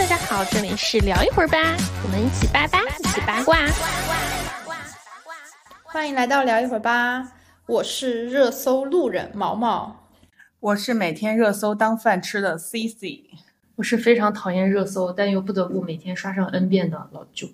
大家好，这里是聊一会儿吧，我们一起八八，一起八卦。欢迎来到聊一会儿吧，我是热搜路人毛毛，我是每天热搜当饭吃的 C C，我是非常讨厌热搜，但又不得不每天刷上 N 遍的老舅。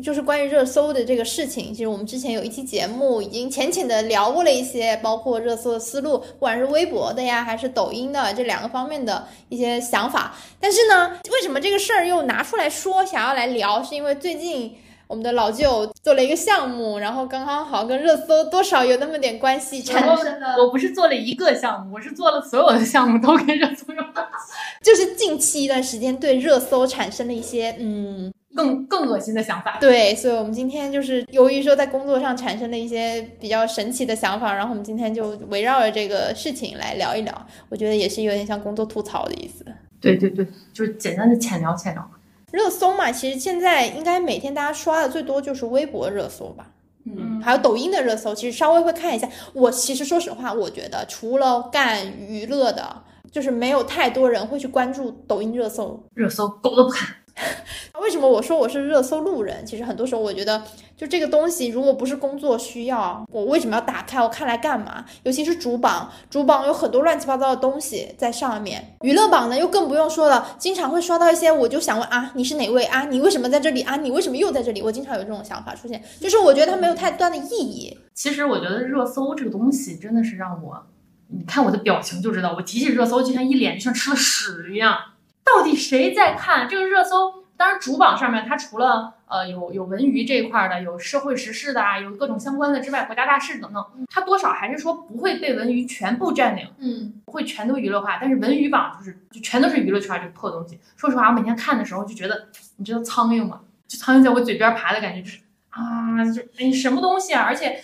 就是关于热搜的这个事情，其实我们之前有一期节目已经浅浅的聊过了一些，包括热搜的思路，不管是微博的呀，还是抖音的这两个方面的一些想法。但是呢，为什么这个事儿又拿出来说，想要来聊，是因为最近我们的老舅做了一个项目，然后刚刚好跟热搜多少有那么点关系，产生了。我不是做了一个项目，我是做了所有的项目都跟热搜有关系，就是近期一段时间对热搜产生了一些嗯。更更恶心的想法，对，所以我们今天就是由于说在工作上产生了一些比较神奇的想法，然后我们今天就围绕着这个事情来聊一聊。我觉得也是有点像工作吐槽的意思。对对对，就是简单的浅聊浅聊。热搜嘛，其实现在应该每天大家刷的最多就是微博热搜吧，嗯，还有抖音的热搜，其实稍微会看一下。我其实说实话，我觉得除了干娱乐的，就是没有太多人会去关注抖音热搜。热搜狗都不看。为什么我说我是热搜路人？其实很多时候我觉得，就这个东西，如果不是工作需要，我为什么要打开？我看来干嘛？尤其是主榜，主榜有很多乱七八糟的东西在上面。娱乐榜呢，又更不用说了，经常会刷到一些，我就想问啊，你是哪位啊？你为什么在这里啊？你为什么又在这里？我经常有这种想法出现，就是我觉得它没有太大的意义。其实我觉得热搜这个东西真的是让我，你看我的表情就知道，我提起热搜就像一脸就像吃了屎一样。到底谁在看这个热搜？当然，主榜上面它除了呃有有文娱这一块的，有社会时事的啊，有各种相关的之外，国家大事等等，它多少还是说不会被文娱全部占领，嗯，不会全都娱乐化。但是文娱榜就是就全都是娱乐圈这个破东西。说实话，我每天看的时候就觉得，你知道苍蝇吗？就苍蝇在我嘴边爬的感觉，就是啊，就哎什么东西啊？而且。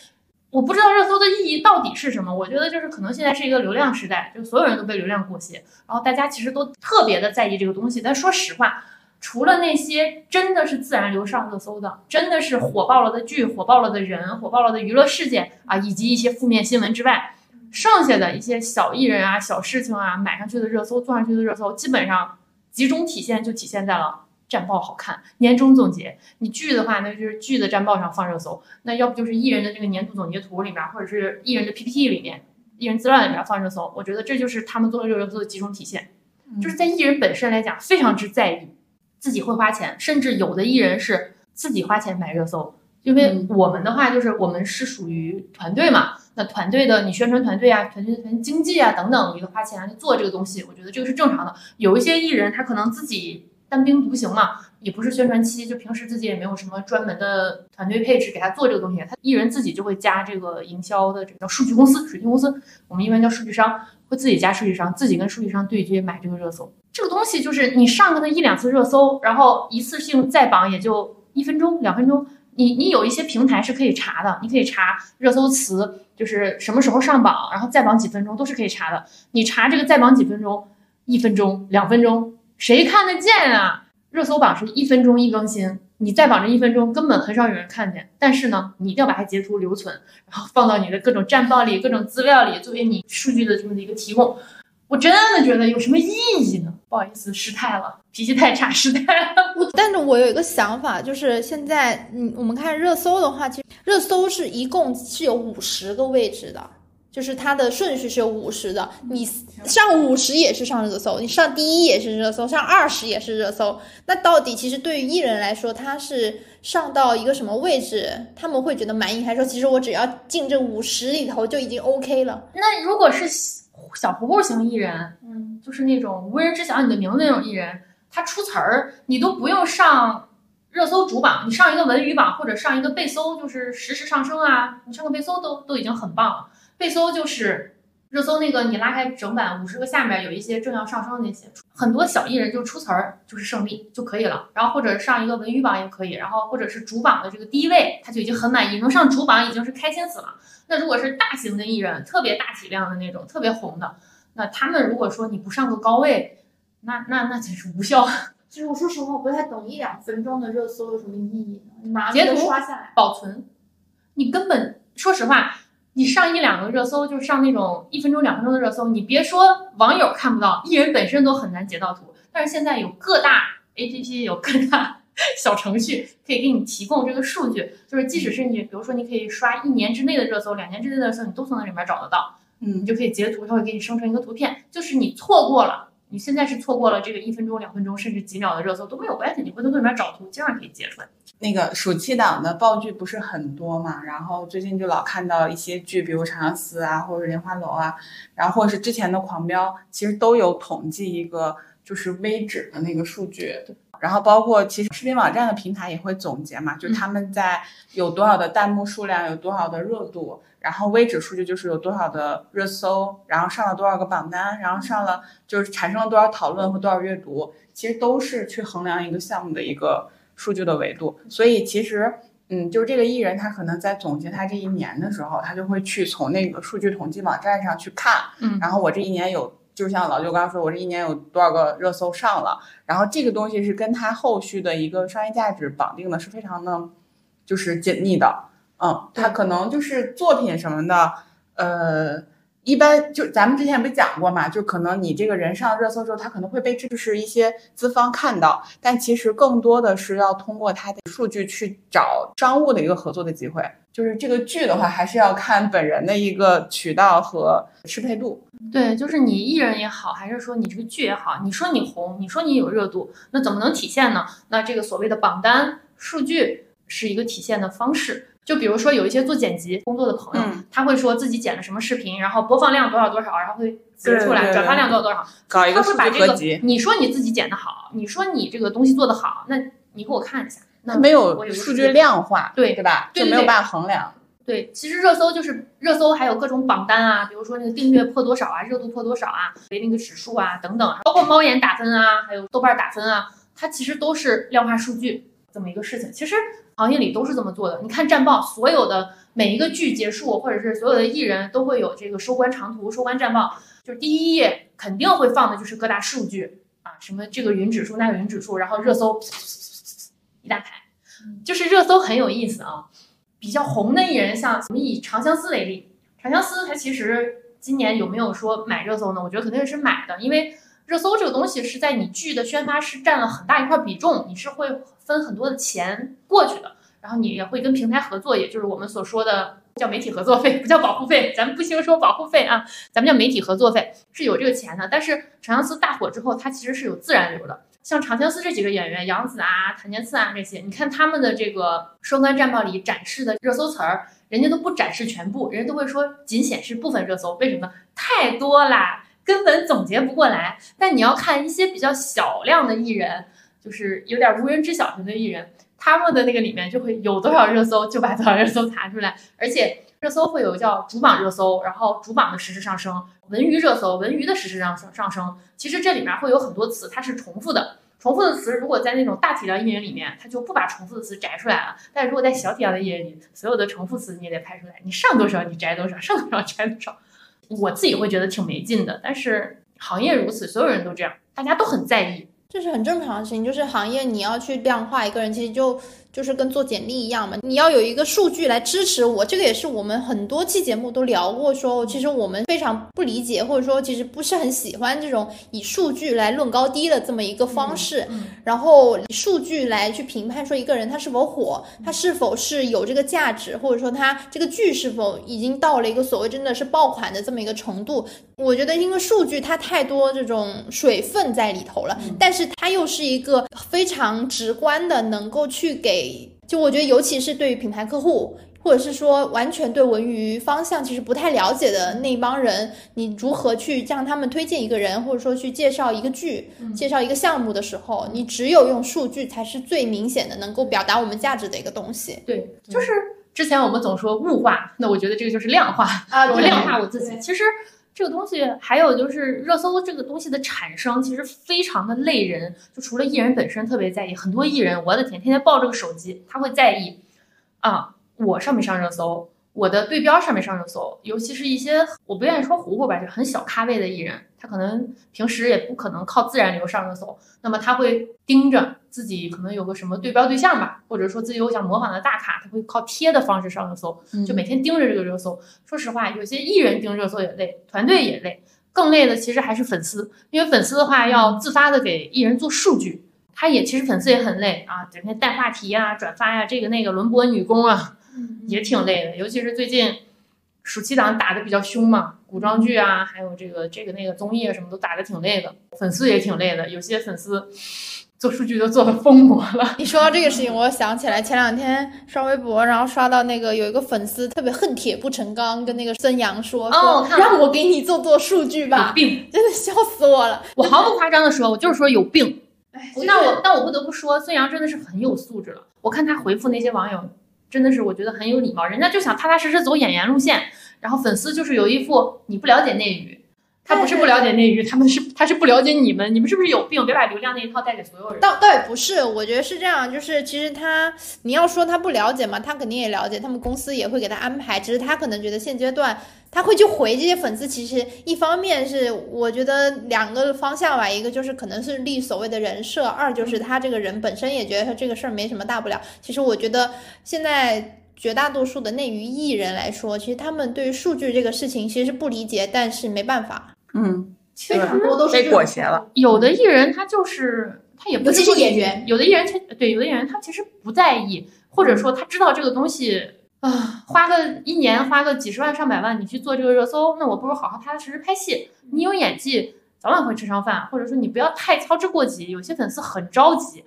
我不知道热搜的意义到底是什么。我觉得就是可能现在是一个流量时代，就所有人都被流量裹挟，然后大家其实都特别的在意这个东西。但说实话，除了那些真的是自然流上热搜的，真的是火爆了的剧、火爆了的人、火爆了的娱乐事件啊，以及一些负面新闻之外，剩下的一些小艺人啊、小事情啊，买上去的热搜、做上去的热搜，基本上集中体现就体现在了。战报好看，年终总结。你剧的话，那就是剧的战报上放热搜；那要不就是艺人的这个年度总结图里面，或者是艺人的 PPT 里面、艺人资料里面放热搜。我觉得这就是他们做热热搜的集中体现。就是在艺人本身来讲，非常之在意自己会花钱，甚至有的艺人是自己花钱买热搜。因为我们的话，就是我们是属于团队嘛，那团队的你宣传团队啊、团队的团经济啊等等，一个花钱去做这个东西，我觉得这个是正常的。有一些艺人他可能自己。单兵独行嘛，也不是宣传期，就平时自己也没有什么专门的团队配置给他做这个东西，他艺人自己就会加这个营销的这个叫数据公司、水晶公司，我们一般叫数据商，会自己加数据商，自己跟数据商对接买这个热搜。这个东西就是你上个那一两次热搜，然后一次性再榜也就一分钟、两分钟。你你有一些平台是可以查的，你可以查热搜词，就是什么时候上榜，然后再榜几分钟都是可以查的。你查这个再榜几分钟，一分钟、两分钟。谁看得见啊？热搜榜是一分钟一更新，你再榜这一分钟，根本很少有人看见。但是呢，你一定要把它截图留存，然后放到你的各种战报里、各种资料里，作为你数据的这么的一个提供。我真的觉得有什么意义呢？不好意思，失态了，脾气太差，失态了。但是我有一个想法，就是现在，嗯，我们看热搜的话，其实热搜是一共是有五十个位置的。就是它的顺序是有五十的，你上五十也是上热搜，你上第一也是热搜，上二十也是热搜。那到底其实对于艺人来说，他是上到一个什么位置，他们会觉得满意，还是说其实我只要进这五十里头就已经 OK 了？那如果是小糊糊型艺人，嗯，就是那种无人知晓你的名字那种艺人，他出词儿，你都不用上热搜主榜，你上一个文娱榜或者上一个背搜，就是实时上升啊，你上个背搜都都已经很棒了。被搜就是热搜那个，你拉开整版五十个下面有一些正要上升的那些，很多小艺人就出词儿就是胜利就可以了。然后或者上一个文娱榜也可以，然后或者是主榜的这个第一位，他就已经很满意，能上主榜已经是开心死了。那如果是大型的艺人，特别大体量的那种，特别红的，那他们如果说你不上个高位，那那那真是无效。其实我说实话，我不太懂一两分钟的热搜有什么意义呢？截图刷下来保存，你根本说实话。你上一两个热搜，就上那种一分钟、两分钟的热搜，你别说网友看不到，艺人本身都很难截到图。但是现在有各大 A P P 有各大 小程序可以给你提供这个数据，就是即使是你，比如说你可以刷一年之内的热搜，两年之内的热搜，你都从那里面找得到。嗯你就可以截图，它会给你生成一个图片，就是你错过了，你现在是错过了这个一分钟、两分钟甚至几秒的热搜都没有关系，你回头从里面找图，经常可以截出来。那个暑期档的爆剧不是很多嘛，然后最近就老看到一些剧，比如《长相思》啊，或者《莲花楼》啊，然后或者是之前的《狂飙》，其实都有统计一个就是微指的那个数据。然后包括其实视频网站的平台也会总结嘛，就他们在有多少的弹幕数量，有多少的热度，然后微指数据就是有多少的热搜，然后上了多少个榜单，然后上了就是产生了多少讨论和多少阅读，其实都是去衡量一个项目的一个数据的维度。所以其实，嗯，就是这个艺人他可能在总结他这一年的时候，他就会去从那个数据统计网站上去看，嗯然后我这一年有。就像老舅刚刚说，我这一年有多少个热搜上了，然后这个东西是跟他后续的一个商业价值绑定的，是非常的，就是紧密的。嗯，他可能就是作品什么的，呃，一般就咱们之前不是讲过嘛，就可能你这个人上热搜之后，他可能会被就是一些资方看到，但其实更多的是要通过他的数据去找商务的一个合作的机会。就是这个剧的话，还是要看本人的一个渠道和适配度。对，就是你艺人也好，还是说你这个剧也好，你说你红，你说你有热度，那怎么能体现呢？那这个所谓的榜单数据是一个体现的方式。就比如说有一些做剪辑工作的朋友，嗯他会说自己剪了什么视频，然后播放量多少多少，然后会截出来，对对对转发量多少多少，搞一个数他会把这个据合集，你说你自己剪的好，你说你这个东西做的好，那你给我看一下。那它没有数据量化，对对吧？就没有办法衡量。对，其实热搜就是热搜，还有各种榜单啊，比如说那个订阅破多少啊，热度破多少啊，那个指数啊等等，包括猫眼打分啊，还有豆瓣打分啊，它其实都是量化数据这么一个事情。其实行业里都是这么做的。你看战报，所有的每一个剧结束，或者是所有的艺人都会有这个收官长图、收官战报，就是第一页肯定会放的就是各大数据啊，什么这个云指数、那个云指数，然后热搜一大排，就是热搜很有意思啊。比较红的艺人，像我们以《长相思》为例，《长相思》它其实今年有没有说买热搜呢？我觉得肯定是买的，因为热搜这个东西是在你剧的宣发是占了很大一块比重，你是会分很多的钱过去的，然后你也会跟平台合作，也就是我们所说的叫媒体合作费，不叫保护费，咱们不兴说保护费啊，咱们叫媒体合作费，是有这个钱的。但是《长相思》大火之后，它其实是有自然流的。像《长相思》这几个演员，杨紫啊、檀健次啊这些，你看他们的这个收官战报里展示的热搜词儿，人家都不展示全部，人家都会说仅显示部分热搜，为什么？太多啦，根本总结不过来。但你要看一些比较小量的艺人，就是有点无人知晓型的艺人，他们的那个里面就会有多少热搜就把多少热搜弹出来，而且热搜会有叫主榜热搜，然后主榜的实时上升，文娱热搜，文娱的实时上上升。其实这里面会有很多词，它是重复的。重复的词，如果在那种大体量艺人里面，它就不把重复的词摘出来了。但如果在小体量的艺人里，所有的重复词你也得拍出来，你上多少你摘多少，上多少 摘多少。我自己会觉得挺没劲的，但是行业如此，所有人都这样，大家都很在意。这是很正常的事情，就是行业你要去量化一个人，其实就就是跟做简历一样嘛，你要有一个数据来支持我。这个也是我们很多期节目都聊过说，其实我们非常不理解，或者说其实不是很喜欢这种以数据来论高低的这么一个方式。嗯然后以数据来去评判说一个人他是否火，他是否是有这个价值，或者说他这个剧是否已经到了一个所谓真的是爆款的这么一个程度。我觉得因为数据它太多这种水分在里头了，但是它又是一个非常直观的，能够去给，就我觉得尤其是对于品牌客户。或者是说完全对文娱方向其实不太了解的那帮人，你如何去向他们推荐一个人，或者说去介绍一个剧、介绍一个项目的时候，你只有用数据才是最明显的能够表达我们价值的一个东西对，就是之前我们总说物化，那我觉得这个就是量化。啊我量化我自己。其实这个东西还有就是热搜这个东西的产生，其实非常的累人。就除了艺人本身特别在意，很多艺人，我的天，天天抱着个手机，他会在意啊，我上没上热搜，我的对标上面上热搜。尤其是一些我不愿意说糊糊吧，就很小咖位的艺人，他可能平时也不可能靠自然流上热搜，那么他会盯着自己可能有个什么对标对象吧，或者说自己有想模仿的大咖，他会靠贴的方式上热搜。就每天盯着这个热搜。说实话，有些艺人盯热搜也累，团队也累，更累的其实还是粉丝，因为粉丝的话要自发的给艺人做数据，他也其实粉丝也很累啊，整天带话题啊、转发呀，这个那个轮播女工啊，也挺累的。尤其是最近暑期档打的比较凶嘛，古装剧啊，还有这个这个那个综艺啊，什么都打的挺累的，粉丝也挺累的。有些粉丝做数据都做的疯魔了。你说到这个事情，我想起来前两天刷微博，然后刷到那个有一个粉丝特别恨铁不成钢，跟那个孙杨说哦让我给你做做数据吧有，病！真的笑死我了。我毫不夸张的说，我就是说有病。哎那我那我不得不说，孙杨真的是很有素质了。我看他回复那些网友，真的是我觉得很有礼貌，人家就想踏踏实实走演员路线，然后粉丝就是有一副你不了解内娱。他不是不了解内娱，他们是他是不了解你们，你们是不是有病？别把流量那一套带给所有人。倒倒也不是，我觉得是这样，就是其实他，你要说他不了解嘛，他肯定也了解，他们公司也会给他安排，只是他可能觉得现阶段他会去回这些粉丝，其实一方面是我觉得两个方向吧，一个就是可能是立所谓的人设，二就是他这个人本身也觉得他这个事儿没什么大不了。其实我觉得现在。绝大多数的内娱艺人来说，其实他们对于数据这个事情其实是不理解，但是没办法，嗯，其实多都被裹挟了。有的艺人他就是他也不尤其说是演员，有的艺人他对有的演员他其实不在意，或者说他知道这个东西啊，花个一年花个几十万上百万你去做这个热搜，那我不如好好踏踏实实拍戏。你有演技，早晚会吃上饭，或者说你不要太操之过急。有些粉丝很着急，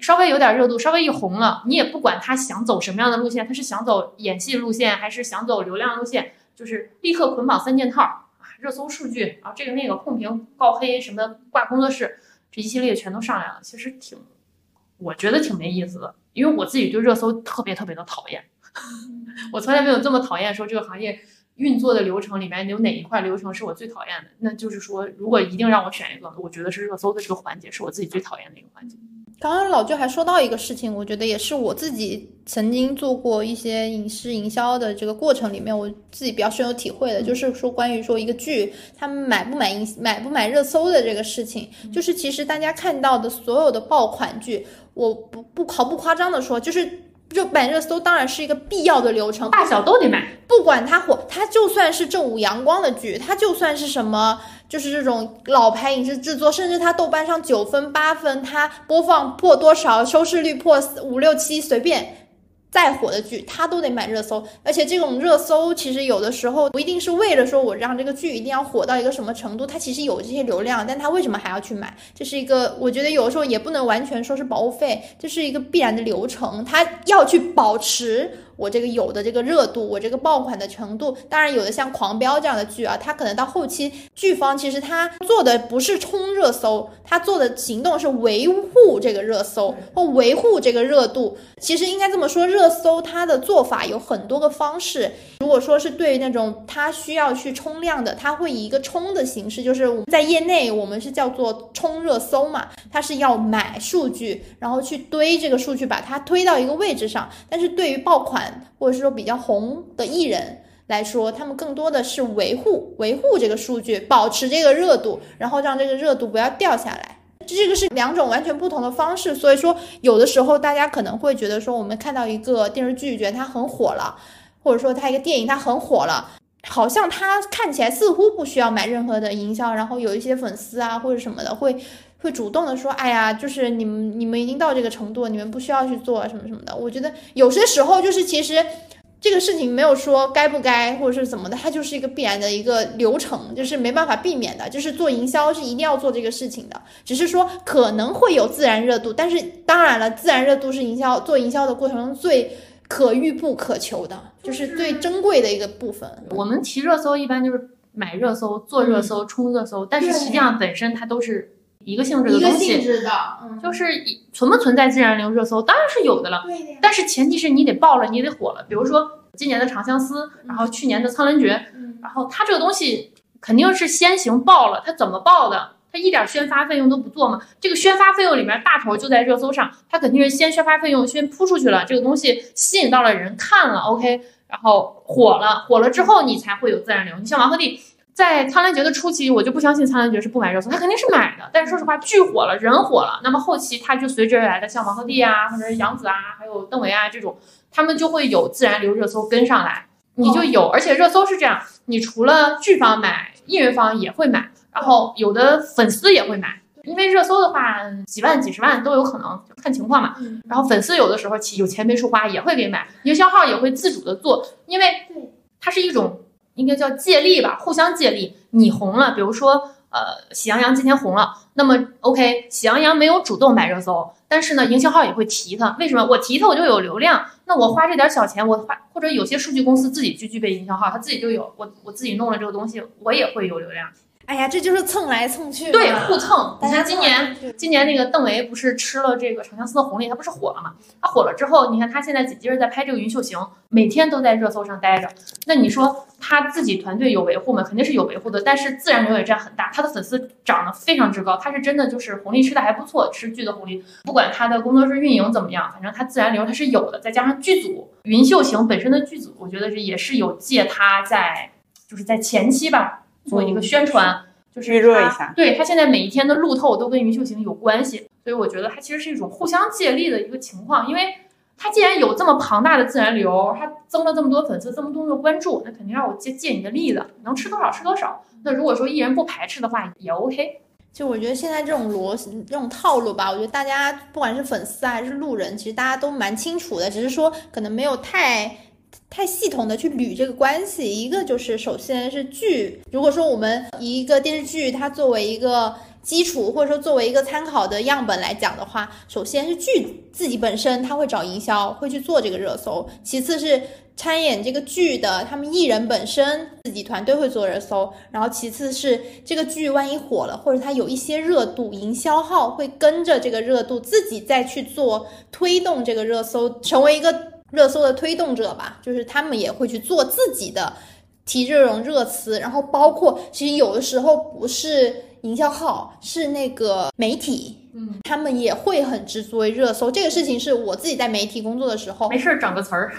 稍微有点热度，稍微一红了，你也不管他想走什么样的路线，他是想走演戏路线还是想走流量路线，就是立刻捆绑三件套啊，热搜数据啊，这个那个控评告黑什么的挂工作室。这一系列全都上来了，其实挺，我觉得挺没意思的，因为我自己对热搜特别特别的讨厌，我从来没有这么讨厌说这个行业运作的流程里面有哪一块流程是我最讨厌的，那就是说，如果一定让我选一个，我觉得是热搜的这个环节是我自己最讨厌的一个环节。刚刚老舅还说到一个事情，我觉得也是我自己曾经做过一些影视营销的这个过程里面，我自己比较深有体会的，就是说关于说一个剧他们买不买营买不买热搜的这个事情，就是其实大家看到的所有的爆款剧，我不不毫不夸张的说，就是热买热搜当然是一个必要的流程，大小都得买，不管它火，它就算是正午阳光的剧，它就算是什么，就是这种老牌影视制作，甚至它豆瓣上九分八分，它播放破多少，收视率破五六七，随便。再火的剧，它都得买热搜，而且这种热搜其实有的时候不一定是为了说我让这个剧一定要火到一个什么程度，它其实有这些流量，但它为什么还要去买？这是一个我觉得有的时候也不能完全说是保护费，这是一个必然的流程，它要去保持我这个有的这个热度，我这个爆款的程度。当然，有的像《狂飙》这样的剧啊，它可能到后期剧方其实它做的不是冲热搜，它做的行动是维护这个热搜或维护这个热度。其实应该这么说，热搜它的做法有很多个方式。如果说是对于那种它需要去冲量的，它会以一个冲的形式，就是我们在业内我们是叫做冲热搜嘛，它是要买数据，然后去堆这个数据，把它推到一个位置上。但是对于爆款或者是说比较红的艺人来说，他们更多的是维护维护这个数据，保持这个热度，然后让这个热度不要掉下来。这个是两种完全不同的方式，所以说有的时候大家可能会觉得说，我们看到一个电视剧，觉得它很火了，或者说它一个电影它很火了，好像它看起来似乎不需要买任何的营销，然后有一些粉丝啊或者什么的会会主动的说，哎呀，就是你们你们已经到这个程度，你们不需要去做什么什么的。我觉得有些时候就是其实。这个事情没有说该不该或者是怎么的，它就是一个必然的一个流程，就是没办法避免的。就是做营销是一定要做这个事情的，只是说可能会有自然热度，但是当然了，自然热度是营销做营销的过程中最可遇不可求的，就是最珍贵的一个部分。我们提热搜一般就是买热搜、做热搜、冲热搜，但是实际上本身它都是一个性质的东西。质的，嗯，就是以存不存在自然流热搜，当然是有的了。但是前提是你得爆了，你得火了。比如说今年的《长相思》，然后去年的《苍兰诀》，嗯然后它这个东西肯定是先行爆了，它怎么爆的？它一点宣发费用都不做嘛？这个宣发费用里面大头就在热搜上，它肯定是先宣发费用先铺出去了，这个东西吸引到了人看了，OK，然后火了，火了之后你才会有自然流。你像王鹤棣。在《苍兰诀》的初期，我就不相信《苍兰诀》是不买热搜，他肯定是买的。但是说实话，剧火了，人火了，那么后期他就随之而来的，像王鹤棣啊，或者是杨紫啊，还有邓为啊这种，他们就会有自然流热搜跟上来，你就有。而且热搜是这样，你除了剧方买，艺人方也会买，然后有的粉丝也会买，因为热搜的话，几万、几十万都有可能，看情况嘛。然后粉丝有的时候其有钱没处花，也会给买，营销号也会自主的做，因为它是一种应该叫借力吧，互相借力。你红了，比如说呃，喜羊羊今天红了，那么 OK，喜羊羊没有主动买热搜，但是呢，营销号也会提它。为什么？我提它我就有流量，那我花这点小钱，我花或者有些数据公司自己去具备营销号，他自己就有，我我自己弄了这个东西，我也会有流量。哎呀，这就是蹭来蹭去，对，互蹭。你看今年，今年那个邓为不是吃了这个长相思的红利，他不是火了吗？他火了之后，你看他现在紧接着在拍这个云秀行，每天都在热搜上待着。那你说他自己团队有维护吗？肯定是有维护的，但是自然流也占很大，他的粉丝涨得非常之高，他是真的就是红利吃的还不错，吃剧的红利，不管他的工作室运营怎么样，反正他自然流他是有的，再加上剧组云秀行本身的剧组，我觉得是也是有借他在就是在前期吧做一个宣传。就是预热一下对他现在每一天的路透都跟云秀行有关系，所以我觉得它其实是一种互相借力的一个情况。因为他既然有这么庞大的自然流，他增了这么多粉丝，这么多的关注，那肯定让我借借你的力的，能吃多少吃多少。那如果说艺人不排斥的话，也 OK。就我觉得现在这种逻辑、这种套路吧，我觉得大家不管是粉丝啊还是路人，其实大家都蛮清楚的，只是说可能没有太太系统的去捋这个关系。一个就是首先是剧，如果说我们以一个电视剧它作为一个基础，或者说作为一个参考的样本来讲的话，首先是剧自己本身它会找营销，会去做这个热搜；其次是参演这个剧的他们艺人本身自己团队会做热搜，然后其次是这个剧万一火了，或者它有一些热度，营销号会跟着这个热度自己再去做推动这个热搜，成为一个热搜的推动者吧，就是他们也会去做自己的提这种热词，然后包括其实有的时候不是营销号，是那个媒体。嗯，他们也会很执着于热搜，这个事情是我自己在媒体工作的时候，没事儿整个词儿，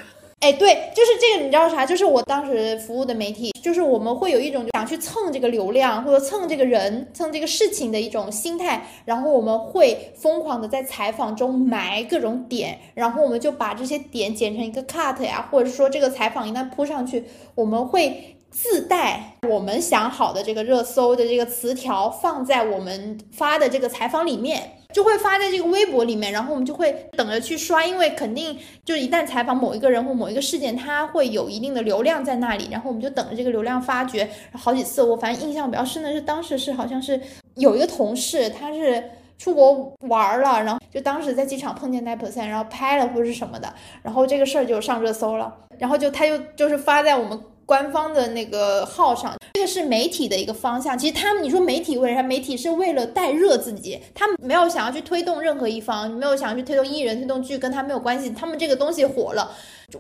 哎，对，就是这个，你知道啥？就是我当时服务的媒体，就是我们会有一种想去蹭这个流量或者蹭这个人、蹭这个事情的一种心态，然后我们会疯狂的在采访中埋各种点，然后我们就把这些点剪成一个 cut 呀，或者说这个采访一旦铺上去，我们会。自带我们想好的这个热搜的这个词条放在我们发的这个采访里面，就会发在这个微博里面，然后我们就会等着去刷，因为肯定就一旦采访某一个人或某一个事件，它会有一定的流量在那里，然后我们就等着这个流量发掘。好几次我反正印象比较深的是，当时是好像是有一个同事，他是出国玩了，然后就当时在机场碰见 nine percent，然后拍了或者是什么的，然后这个事儿就上热搜了，然后就他就就是发在我们。官方的那个号上，这个是媒体的一个方向。其实他们，你说媒体为啥？媒体是为了带热自己，他们没有想要去推动任何一方，没有想要去推动艺人、推动剧，跟他没有关系。他们这个东西火了，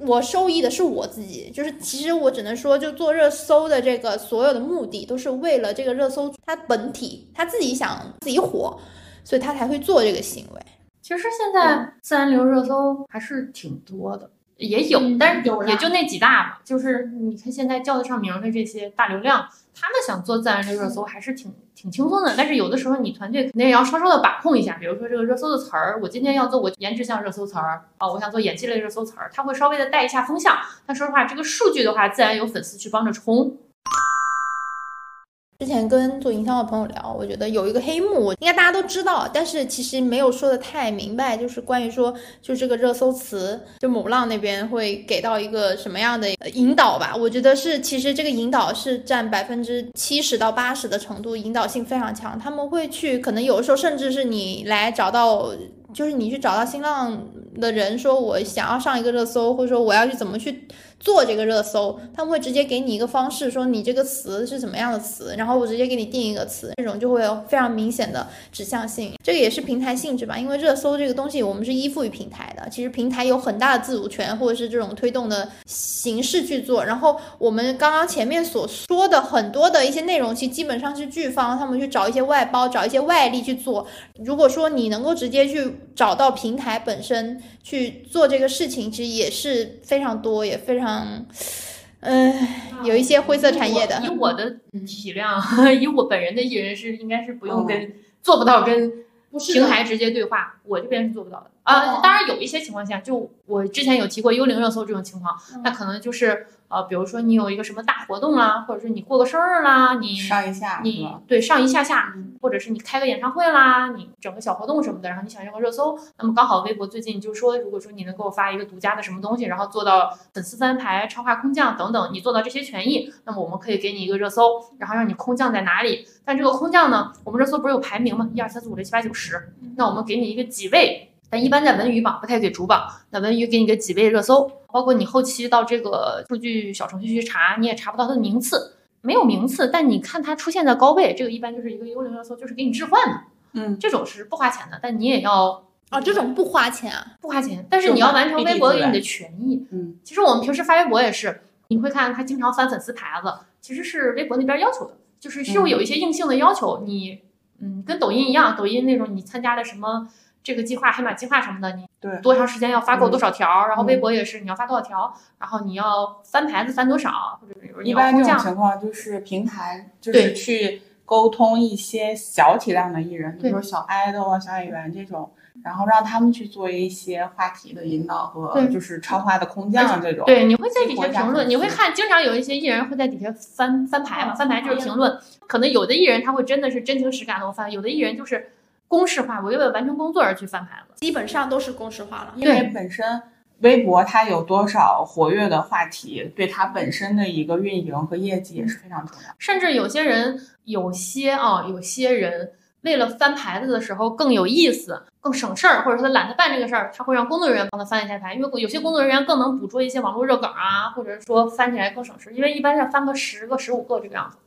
我受益的是我自己。就是其实我只能说，就做热搜的这个所有的目的，都是为了这个热搜它本体，他自己想自己火，所以他才会做这个行为。其实现在自然流热搜还是挺多的。也有，但是也就那几大嘛。就是你看现在叫得上名的这些大流量，他们想做自然类热搜还是挺挺轻松的。但是有的时候你团队肯定也要稍稍的把控一下，比如说这个热搜的词儿，我今天要做我颜值向热搜词儿啊，我想做演技类热搜词儿，他会稍微的带一下风向。但说实话，这个数据的话，自然有粉丝去帮着冲。之前跟做营销的朋友聊，我觉得有一个黑幕，应该大家都知道，但是其实没有说的太明白，就是关于说，就这个热搜词，就某浪那边会给到一个什么样的引导吧？我觉得是，其实这个引导是占百分之七十到八十的程度，引导性非常强。他们会去，可能有的时候甚至是你来找到，就是你去找到新浪的人，说我想要上一个热搜，或者说我要去怎么去做这个热搜，他们会直接给你一个方式，说你这个词是怎么样的词，然后我直接给你定一个词，这种就会有非常明显的指向性。这个也是平台性质吧，因为热搜这个东西我们是依附于平台的，其实平台有很大的自主权或者是这种推动的形式去做。然后我们刚刚前面所说的很多的一些内容，其实基本上是剧方他们去找一些外包，找一些外力去做。如果说你能够直接去找到平台本身去做这个事情，其实也是非常多，也非常，嗯、有一些灰色产业的。以我的体量，以我本人的艺人是应该是不用跟、做不到跟平台直接对话，我这边是做不到的啊。哦当然有一些情况下，就我之前有提过幽灵热搜这种情况，那可能就是呃，比如说你有一个什么大活动啦，或者是你过个生日啦，你上一下是你？对上一下下嗯，或者是你开个演唱会啦，你整个小活动什么的，然后你想要个热搜，那么刚好微博最近就说，如果说你能给我发一个独家的什么东西，然后做到粉丝翻牌、超话空降等等，你做到这些权益，那么我们可以给你一个热搜，然后让你空降在哪里。但这个空降呢，我们热搜不是有排名吗？一二三四五六七八九十，那我们给你一个几位。但一般在文娱榜不太给主榜，那文娱给你个几位热搜，包括你后期到这个数据小程序去查，你也查不到它的名次，没有名次，但你看它出现在高位，这个一般就是一个幽灵热搜，就是给你置换的，嗯，这种是不花钱的，但你也要哦，这种不花钱啊。不花钱，但是你要完成微博给你的权益。嗯，其实我们平时发微博也是，你会看他经常翻粉丝牌子，其实是微博那边要求的，就是是有一些硬性的要求，你嗯跟抖音一样，抖音那种你参加了什么。这个计划、黑马计划什么的，你对多长时间要发够多少条？然后嗯微博也是，你要发多少条？然后你要翻牌子翻多少？一般这种。情况就是平台就是去沟通一些小体量的艺人，比如说小爱豆啊、小演员这种，然后让他们去做一些话题的引导和就是超话的空降这种。对，你会在底下评论，你会看，经常有一些艺人会在底下翻翻牌嘛，嗯翻牌就是评论。可能有的艺人他会真的是真情实感的翻，有的艺人就是公式化，我为了完成工作而去翻牌子。基本上都是公式化了。因为本身微博它有多少活跃的话题，对它本身的一个运营和业绩也是非常重要。甚至有些人，有些啊，有些人为了翻牌子的时候更有意思、更省事儿，或者说他懒得办这个事儿，他会让工作人员帮他翻一下牌，因为有些工作人员更能捕捉一些网络热梗啊，或者说翻起来更省事，因为一般是翻个十个、十五个这个样子。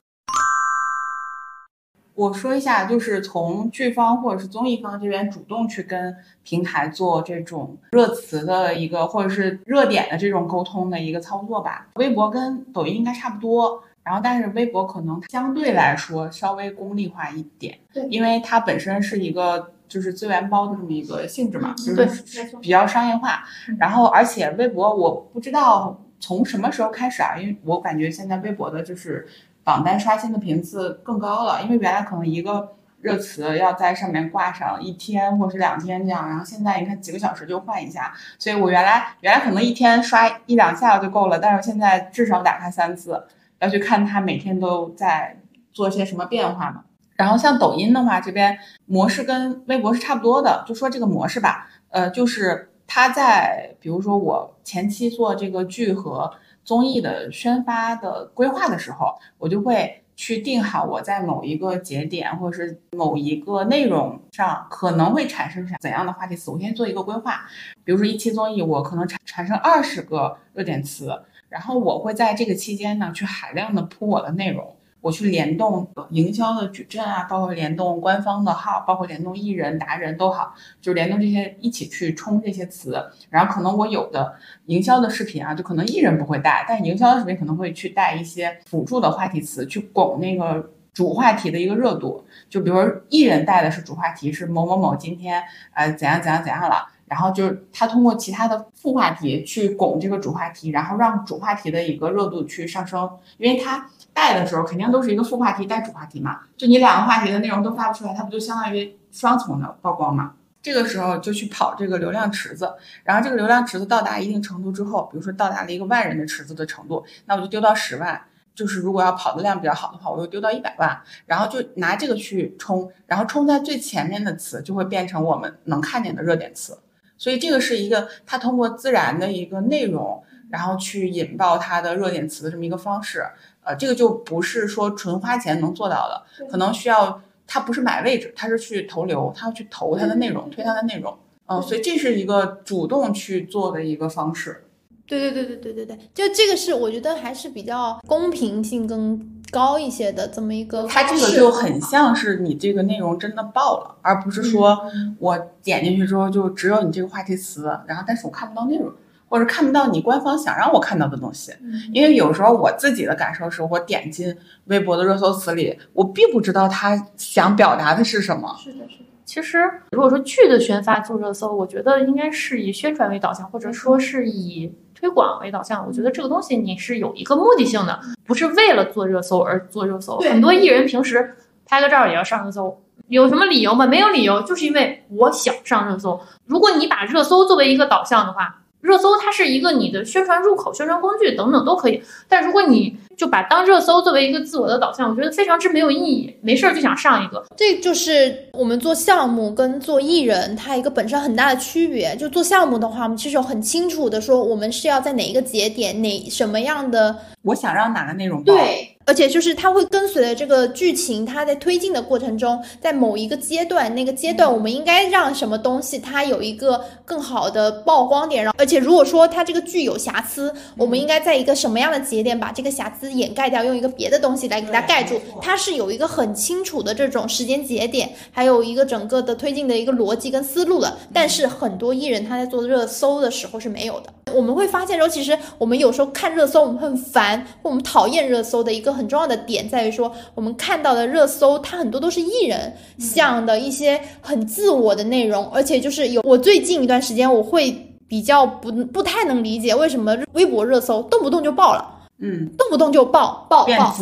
我说一下，就是从剧方或者是综艺方这边主动去跟平台做这种热词的一个或者是热点的这种沟通的一个操作吧。微博跟抖音应该差不多，然后但是微博可能相对来说稍微功利化一点，对因为它本身是一个就是资源包的这么一个性质嘛，就对是比较商业化。然后而且微博我不知道从什么时候开始啊，因为我感觉现在微博的就是。榜单刷新的频次更高了，因为原来可能一个热词要在上面挂上一天或是两天这样，然后现在你看几个小时就换一下，所以我原来原来可能一天刷一两下就够了，但是现在至少打开三次，要去看它每天都在做些什么变化嘛。然后像抖音的话，这边模式跟微博是差不多的，就说这个模式吧，呃，就是它在比如说我前期做这个剧和。综艺的宣发的规划的时候，我就会去定好我在某一个节点或者是某一个内容上可能会产生怎样的话题词，我先做一个规划。比如说一期综艺，我可能产产生二十个热点词，然后我会在这个期间呢去海量的铺我的内容。我去联动营销的矩阵啊，包括联动官方的号，包括联动艺人、达人都好，就联动这些一起去冲这些词。然后可能我有的营销的视频啊，就可能艺人不会带，但营销的视频可能会去带一些辅助的话题词，去拱那个主话题的一个热度。就比如艺人带的是主话题，是某某某今天呃怎样怎样怎样了。然后就是他通过其他的副话题去拱这个主话题，然后让主话题的一个热度去上升，因为他带的时候肯定都是一个副话题带主话题嘛，就你两个话题的内容都发不出来，它不就相当于双重的曝光嘛？这个时候就去跑这个流量池子，然后这个流量池子到达一定程度之后，比如说到达了一个万人的池子的程度，那我就丢到十万。就是如果要跑的量比较好的话，我就丢到一百万，然后就拿这个去冲，然后冲在最前面的词就会变成我们能看见的热点词。所以这个是一个它通过自然的一个内容，然后去引爆它的热点词的这么一个方式。呃，这个就不是说纯花钱能做到的，可能需要他不是买位置，他是去投流，他要去投它的内容，推它的内容。嗯，所以这是一个主动去做的一个方式。对对对对对对对，就这个是我觉得还是比较公平性更高一些的这么一个。它这个就很像是你这个内容真的爆了，而不是说我点进去之后就只有你这个话题词，然后但是我看不到内容，或者看不到你官方想让我看到的东西。因为有时候我自己的感受是我点进微博的热搜词里，我并不知道他想表达的是什么。是的，是的。其实，如果说剧的宣发做热搜，我觉得应该是以宣传为导向，或者说是以推广为导向。我觉得这个东西你是有一个目的性的，不是为了做热搜而做热搜。很多艺人平时拍个照也要上热搜，有什么理由吗？没有理由，就是因为我想上热搜。如果你把热搜作为一个导向的话，热搜它是一个你的宣传入口、宣传工具等等都可以。但如果你就把当热搜作为一个自我的导向，我觉得非常之没有意义。没事儿就想上一个，这就是我们做项目跟做艺人它一个本身很大的区别。就做项目的话，我们其实有很清楚的说，我们是要在哪一个节点、哪什么样的我想让哪个内容爆，对，而且就是它会跟随着这个剧情，它在推进的过程中，在某一个阶段，那个阶段我们应该让什么东西它有一个更好的曝光点，然后而且如果说它这个剧有瑕疵，我们应该在一个什么样的节点把这个瑕疵掩盖掉，用一个别的东西来给它盖住，它是有一个很清楚的这种时间节点，还有一个整个的推进的一个逻辑跟思路的。但是很多艺人他在做热搜的时候是没有的。我们会发现说，其实我们有时候看热搜，我们很烦，或我们讨厌热搜的一个很重要的点在于说，我们看到的热搜，它很多都是艺人像的一些很自我的内容，而且就是有我最近一段时间，我会比较不不太能理解为什么微博热搜动不动就爆了，嗯，动不动就爆爆变爆。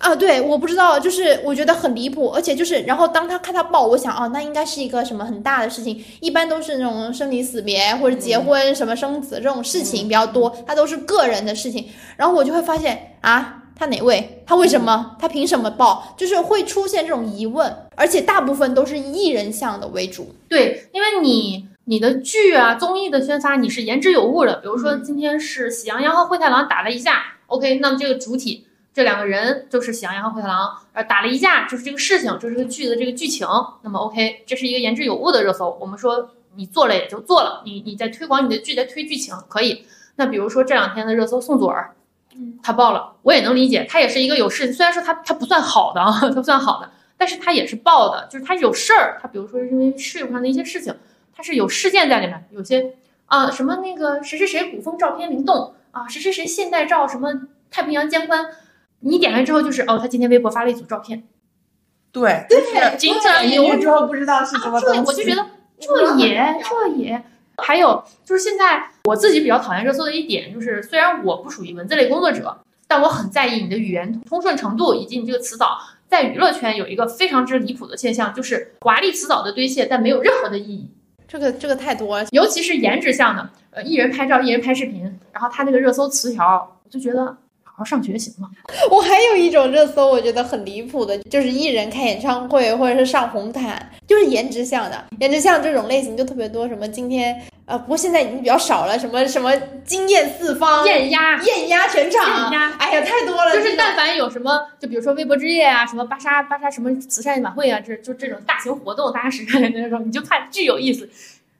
啊，对，我不知道，就是我觉得很离谱，而且就是，然后当他看他爆，我想啊，那应该是一个什么很大的事情，一般都是那种生离死别或者结婚、什么生子这种事情比较多，它都是个人的事情，然后我就会发现啊，他哪位？他为什么？他凭什么爆？就是会出现这种疑问，而且大部分都是艺人向的为主。对，因为你你的剧啊、综艺的宣发你是言之有物的。比如说今天是喜羊羊和灰太狼打了一架，OK，那么这个主体这两个人就是喜羊羊和灰太狼，呃，打了一架就是这个事情，就是这个剧的这个剧情。那么 OK，这是一个言之有物的热搜。我们说你做了也就做了，你你在推广你的剧，在推剧情可以。那比如说这两天的热搜宋祖儿，他爆了，我也能理解，他也是一个有事，虽然说他他不算好的啊，他不算好的，但是他也是爆的，就是他有事儿，他比如说是因为事业上的一些事情。他是有事件在里面，有些啊什么那个谁谁谁古风照片灵动啊，谁谁谁现代照什么太平洋监官，你点开之后就是哦，他今天微博发了一组照片，对，就是紧点张进去之后不知道是什么啊这东西，我就觉得这也这也，还有就是现在我自己比较讨厌热搜的一点就是，虽然我不属于文字类工作者，但我很在意你的语言通顺程度以及你这个词藻。在娱乐圈有一个非常之离谱的现象，就是华丽词藻的堆砌，但没有任何的意义。这个这个太多了，尤其是颜值向的，呃，艺人拍照，艺人拍视频，然后他那个热搜词条，我就觉得好好上学行吗？我还有一种热搜，我觉得很离谱的，就是艺人开演唱会或者是上红毯，就是颜值向的，颜值向这种类型就特别多。什么今天呃，不过现在已经比较少了，什么什么惊艳四方、艳压，艳压全场，艳压哎呀，太多了。就是但凡有什么，就比如说微博之夜啊，什么芭莎芭莎什么慈善晚会啊，这就这种大型活动，大家实看的那种，你就看巨有意思。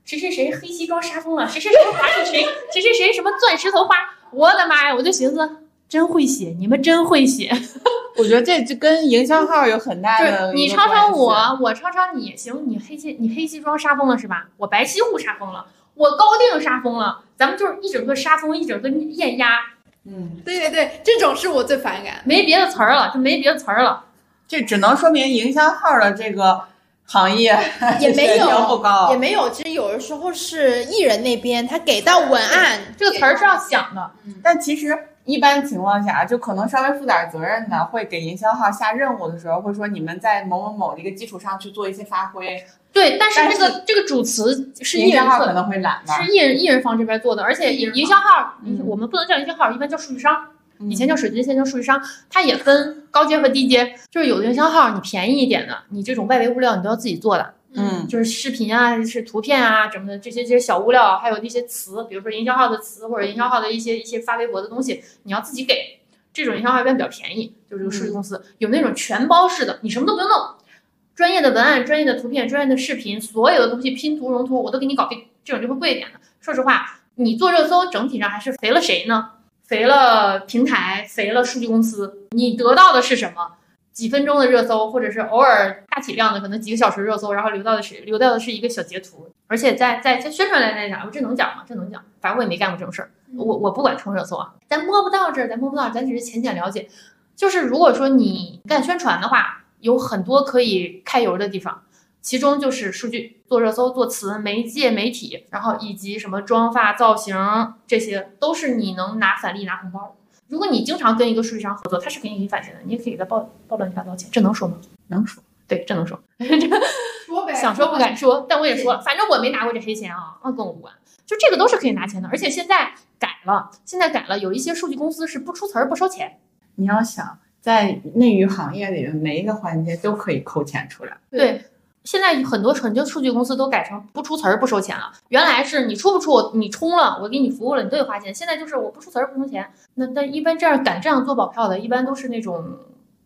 谁谁谁黑西装杀疯了，谁谁谁滑进群，谁谁谁什么钻石头花，我的妈呀！我就寻思，真会写，你们真会写。我觉得这就跟营销号有很大的你抄抄我，我抄抄你，行，你黑西你黑西装杀疯了是吧？我白西裤杀疯了，我高定杀疯了，咱们就是一整个杀疯，一整个艳压，嗯，对对对，这种是我最反感。没别的词儿了，就没别的词儿了。这只能说明营销号的这个行业 也没水平有 不高，也没有，其实有的时候是艺人那边他给到文案，这个词儿是要想的，但其实一般情况下，就可能稍微负点责任的，会给营销号下任务的时候，会说你们在某某某的一个基础上去做一些发挥。对，但是但这个这个主词是艺营销人号可能会懒吧。是艺人艺人方这边做的，而且营销号，嗯我们不能叫营销号，一般叫数据商。嗯以前叫水军，现在叫数据商，它也分高阶和低阶。就是有的营销号你便宜一点的，你这种外围物料你都要自己做的，嗯就是视频啊、是图片啊什么的这些这些小物料，还有那些词，比如说营销号的词或者营销号的一些一些发微博的东西，你要自己给。这种营销号一般比较便宜，就是这个数据公司、有那种全包式的，你什么都不用弄，专业的文案、专业的图片、专业的视频，所有的东西拼图融图我都给你搞定，这种就会贵一点的。说实话，你做热搜整体上还是肥了谁呢？肥了平台，肥了数据公司。你得到的是什么？几分钟的热搜，或者是偶尔大体量的，可能几个小时热搜，然后留到的是留到的是一个小截图。而且在在在宣传来来讲，这能讲吗？这能讲，反正我也没干过这种事儿。我我不管冲热搜啊，咱摸不到这儿，咱摸不到，咱只是浅浅了解。就是如果说你干宣传的话，有很多可以开油的地方，其中就是数据做热搜、做词、媒介、媒体，然后以及什么妆发造型，这些都是你能拿返利、拿红包的。如果你经常跟一个数据商合作，他是可以给你返钱的，你也可以给他报报乱七八糟钱，这能说吗？能说。对，这能说。说说呗想说不敢说，但我也说了，反正我没拿过这黑钱啊，那，跟我无关。就这个都是可以拿钱的，而且现在改了，现在改了，有一些数据公司是不出词儿不收钱。你要想在内娱行业里面，每一个环节都可以扣钱出来。对，现在很多很多数据公司都改成不出词儿不收钱了。原来是你出不出，你充了，我给你服务了，你都得花钱。现在就是我不出词儿不收钱。那但一般这样敢这样做保票的，一般都是那种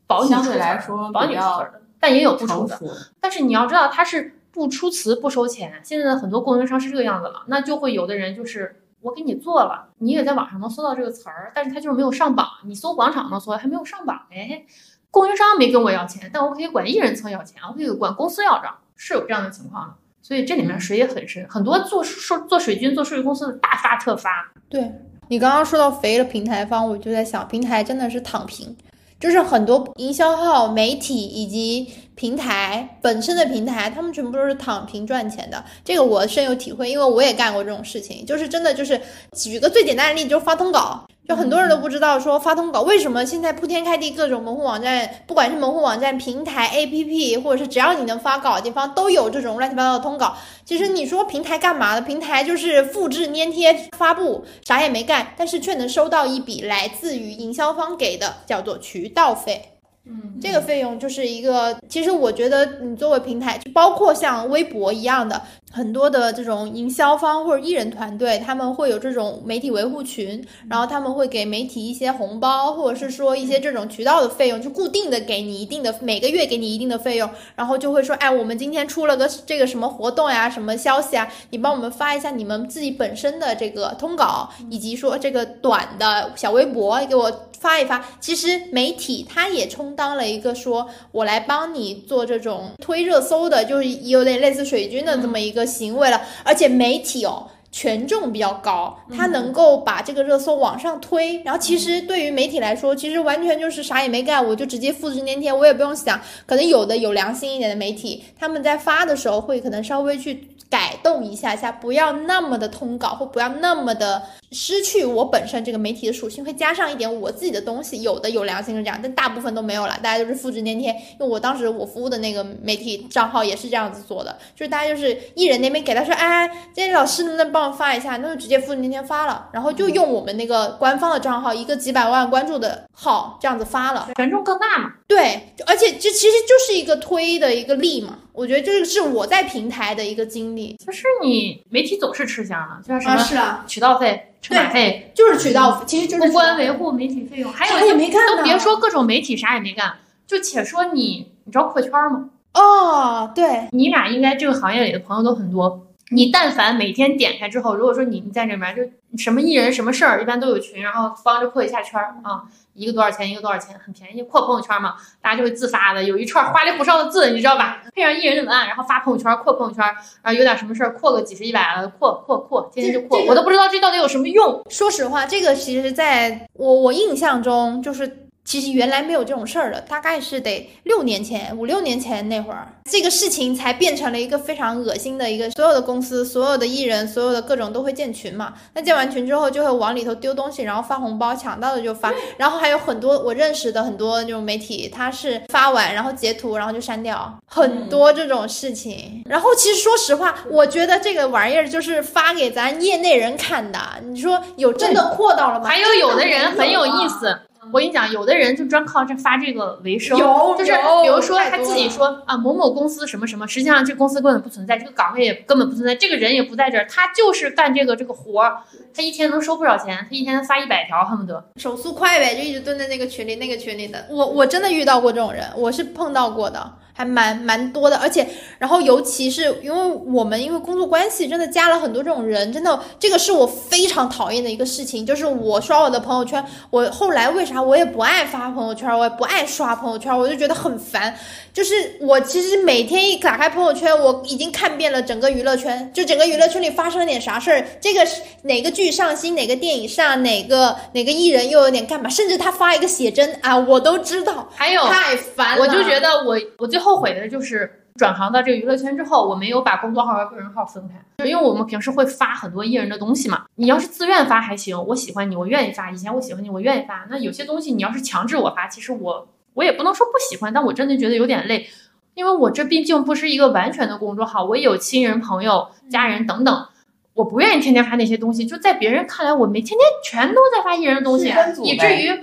保你相对出词儿来说保你出词儿的，但也有不出的。但是你要知道，它是不出词不收钱。现在的很多供应商是这个样子了，那就会有的人就是我给你做了，你也在网上能搜到这个词儿，但是它就是没有上榜。你搜广场能搜，还没有上榜。哎，供应商没跟我要钱，但我可以管艺人层要钱，我可以管公司要账，是有这样的情况的。所以这里面水也很深，很多做数做水军、做数据公司的大发特发。对你刚刚说到肥了平台方，我就在想，平台真的是躺平，就是很多营销号、媒体以及平台本身的平台，他们全部都是躺平赚钱的。这个我深有体会，因为我也干过这种事情，就是真的就是举个最简单的例子，就是发通稿。就很多人都不知道说发通稿为什么现在铺天盖地各种门户网站，不管是门户网站、平台、APP，或者是只要你能发稿的地方，都有这种乱七八糟的通稿。其实你说平台干嘛的？平台就是复制粘贴发布，啥也没干，但是却能收到一笔来自于营销方给的叫做渠道费。嗯，这个费用就是一个，其实我觉得你作为平台，就包括像微博一样的很多的这种营销方或者艺人团队，他们会有这种媒体维护群，然后他们会给媒体一些红包，或者是说一些这种渠道的费用，就固定的给你一定的每个月给你一定的费用，然后就会说，哎，我们今天出了个这个什么活动呀，什么消息啊，你帮我们发一下你们自己本身的这个通稿，以及说这个短的小微博给我发一发。其实媒体它也充当了一个说我来帮你做这种推热搜的，就是有点类似水军的这么一个行为了。而且媒体哦。权重比较高，它能够把这个热搜往上推。然后其实对于媒体来说，其实完全就是啥也没干，我就直接复制粘贴，我也不用想。可能有的有良心一点的媒体，他们在发的时候会可能稍微去改动一下下，不要那么的通稿，或不要那么的失去我本身这个媒体的属性，会加上一点我自己的东西。有的有良心是这样，但大部分都没有了，大家都是复制粘贴。因为我当时我服务的那个媒体账号也是这样子做的，就是大家就是艺人那边给他说，哎，这老师能不能帮我发一下？那就直接复制粘贴发了，然后就用我们那个官方的账号，一个几百万关注的号这样子发了。权重更大嘛。对，而且这其实就是一个推的一个力嘛。我觉得这个是我在平台的一个经历，就是你媒体总是吃香的，就像什么是啊，渠道费、车马费、就是渠道，其实就是公关维护、媒体费用，还有啥也没干呢都别说各种媒体啥也没干，就且说你，你知道扩圈吗？哦，对，你俩应该这个行业里的朋友都很多。你但凡每天点开之后，如果说你你在这边就什么艺人什么事儿，一般都有群，然后帮着扩一下圈儿啊，一个多少钱，一个多少钱，很便宜。扩朋友圈嘛，大家就会自发的有一串花里胡哨的字，你知道吧？配上艺人的文案，然后发朋友圈，扩朋友圈，然后有点什么事儿，扩个几十一百的，扩扩扩，天天就扩，这个我都不知道这到底有什么用。说实话，这个其实在我我印象中，就是其实原来没有这种事儿的，大概是得六年前、五六年前那会儿，这个事情才变成了一个非常恶心的一个，所有的公司、所有的艺人、所有的各种都会建群嘛。那建完群之后，就会往里头丢东西，然后发红包，抢到的就发。然后还有很多我认识的很多那种媒体，他是发完然后截图，然后就删掉，很多这种事情。然后其实说实话，我觉得这个玩意儿就是发给咱业内人看的。你说有真的扩到了吗？还有有的人很有意思，我跟你讲，有的人就专靠这发这个为生，有就是比如说他自己说啊某某公司什么什么，实际上这公司根本不存在，这个岗位也根本不存在，这个人也不在这儿，他就是干这个这个活儿，他一天能收不少钱，他一天能发一百条恨不得。手速快呗，就一直蹲在那个群里、那个群里的。我我真的遇到过这种人，我是碰到过的，还蛮蛮多的。而且，然后尤其是因为我们因为工作关系，真的加了很多这种人，真的这个是我非常讨厌的一个事情。就是我刷我的朋友圈，我后来为啥我也不爱发朋友圈，我也不爱刷朋友圈，我就觉得很烦。就是我其实每天一打开朋友圈，我已经看遍了整个娱乐圈，就整个娱乐圈里发生了点啥事儿，这个是哪个剧上新，哪个电影上，哪个哪个艺人又有点干嘛，甚至他发一个写真啊，我都知道，还有太烦了。我就觉得我我最后悔的就是转行到这个娱乐圈之后，我没有把工作号和个人号分开，就因为我们平时会发很多艺人的东西嘛。你要是自愿发还行，我喜欢你，我愿意发。以前我喜欢你，我愿意发。那有些东西你要是强制我发，其实我我也不能说不喜欢，但我真的觉得有点累。因为我这毕竟不是一个完全的公众号，我也有亲人、朋友、家人等等，我不愿意天天发那些东西。就在别人看来，我没天天全都在发艺人的东西以至于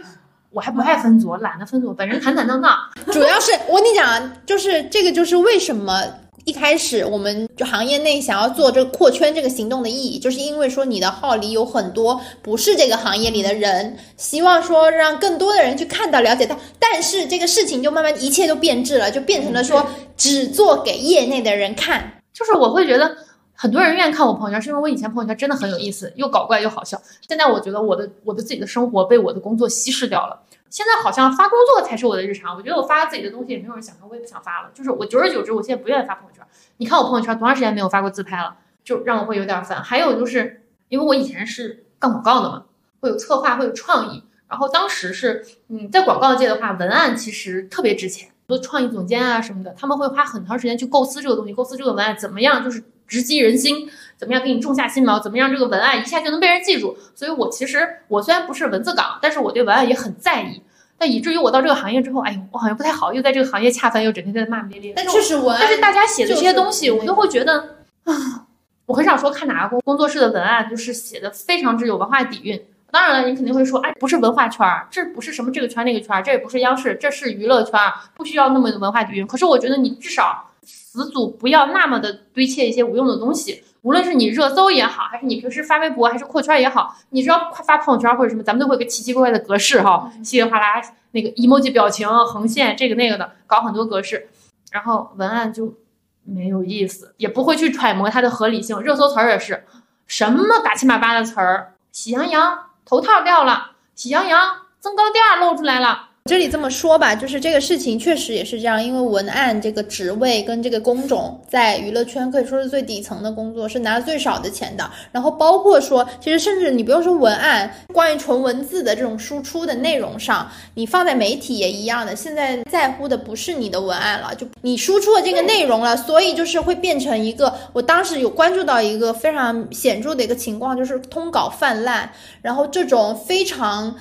我还不爱分组，懒得分组，本人坦坦荡荡。主要是我跟你讲啊，就是这个就是为什么。一开始我们就行业内想要做这个扩圈这个行动的意义，就是因为说你的号里有很多不是这个行业里的人，希望说让更多的人去看到、了解到。但是这个事情就慢慢一切都变质了，就变成了说只做给业内的人看。就是我会觉得很多人愿意看我朋友圈，是因为我以前朋友圈真的很有意思，又搞怪又好笑。现在我觉得我的我的自己的生活被我的工作稀释掉了。现在好像发工作才是我的日常。我觉得我发自己的东西也没有人想看，我也不想发了。就是我久而久之，我现在不愿意发朋友圈。你看我朋友圈多长时间没有发过自拍了，就让我会有点烦。还有就是因为我以前是干广告的嘛，会有策划，会有创意。然后当时是，嗯，在广告界的话，文案其实特别值钱，做创意总监啊什么的，他们会花很长时间去构思这个东西，构思这个文案怎么样，就是直击人心，怎么样给你种下心锚，怎么样这个文案一下就能被人记住。所以我其实我虽然不是文字岗，但是我对文案也很在意。但以至于我到这个行业之后，哎呦，我好像不太好，又在这个行业恰饭，又整天在那骂骂咧咧。但确实文，但是大家写的这些东西，就是我都会觉得啊，我很少说看哪个工工作室的文案就是写的非常之有文化底蕴。当然了，你肯定会说，哎，不是文化圈儿，这不是什么这个圈那个圈儿，这也不是央视，这是娱乐圈儿，不需要那么的文化底蕴。可是我觉得你至少词组不要那么的堆砌一些无用的东西。无论是你热搜也好，还是你平时发微博，还是扩圈也好，你只要发朋友圈或者什么，咱们都会有个奇奇怪怪的格式哈，稀里哗啦那个 emoji 表情、横线这个那个的，搞很多格式，然后文案就没有意思，也不会去揣摩它的合理性。热搜词儿也是什么打七马八的词儿，喜羊羊头套掉了，喜羊羊增高垫儿露出来了。这里这么说吧，就是这个事情确实也是这样，因为文案这个职位跟这个工种在娱乐圈可以说是最底层的工作，是拿最少的钱的。然后包括说，其实甚至你不用说文案，关于纯文字的这种输出的内容上，你放在媒体也一样的。现在在乎的不是你的文案了，就你输出的这个内容了，所以就是会变成一个，我当时有关注到一个非常显著的一个情况，就是通稿泛滥，然后这种非常。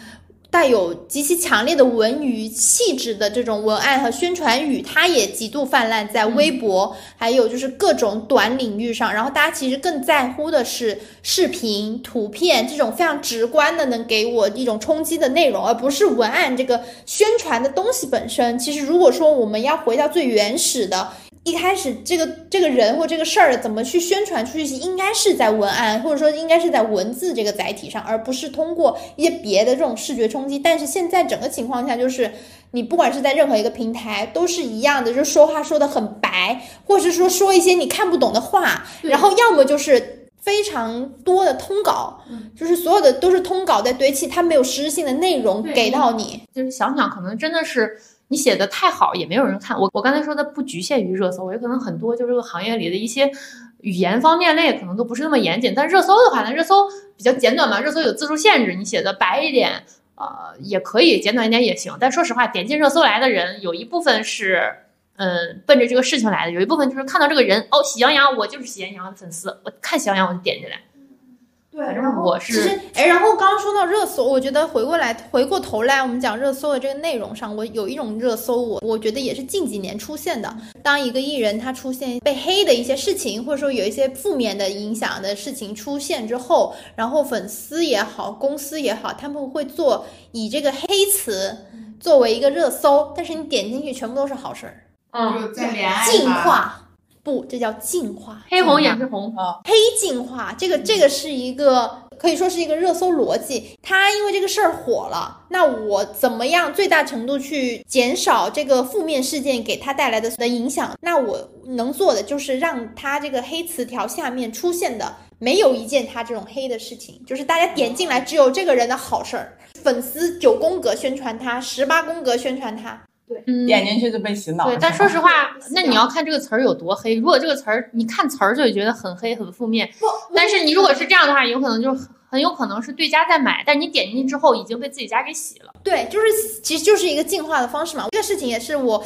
带有极其强烈的文娱气质的这种文案和宣传语，它也极度泛滥在微博，还有就是各种短领域上。然后大家其实更在乎的是视频、图片这种非常直观的能给我一种冲击的内容，而不是文案这个宣传的东西本身。其实如果说我们要回到最原始的。一开始这个这个人或这个事儿怎么去宣传出去，应该是在文案或者说应该是在文字这个载体上，而不是通过一些别的这种视觉冲击。但是现在整个情况下，就是你不管是在任何一个平台都是一样的，就是说话说的很白，或者是说说一些你看不懂的话，然后要么就是非常多的通稿，就是所有的都是通稿在堆砌，它没有实质性的内容给到你。就是想想，可能真的是你写的太好，也没有人看。我我刚才说的不局限于热搜，也可能很多就这个行业里的一些语言方面类可能都不是那么严谨。但热搜的话呢，热搜比较简短嘛，热搜有字数限制，你写的白一点，呃，也可以简短一点也行。但说实话，点进热搜来的人有一部分是。嗯，奔着这个事情来的，有一部分就是看到这个人哦，喜羊羊，我就是喜羊羊的粉丝，我看喜羊羊我就点进来。对反正我是其实是，哎，然后刚刚说到热搜，我觉得回过来回过头来，我们讲热搜的这个内容上，我有一种热搜，我我觉得也是近几年出现的。当一个艺人他出现被黑的一些事情，或者说有一些负面的影响的事情出现之后，然后粉丝也好，公司也好，他们会做以这个黑词作为一个热搜，但是你点进去全部都是好事儿，嗯，就在恋爱化。不，这叫净化。黑红也是红，啊，黑净化，这个这个是一个可以说是一个热搜逻辑。他因为这个事儿火了，那我怎么样最大程度去减少这个负面事件给他带来的的影响？那我能做的就是让他这个黑词条下面出现的没有一件他这种黑的事情，就是大家点进来只有这个人的好事儿。粉丝九宫格宣传他，十八宫格宣传他，嗯，点进去就被洗脑。对，但说实话，那你要看这个词儿有多黑。如果这个词儿你看词儿就会觉得很黑很负面，但是你如果是这样的话，有可能就很很有可能是对家在买，但你点进去之后已经被自己家给洗了。对，就是其实就是一个进化的方式嘛。这个事情也是我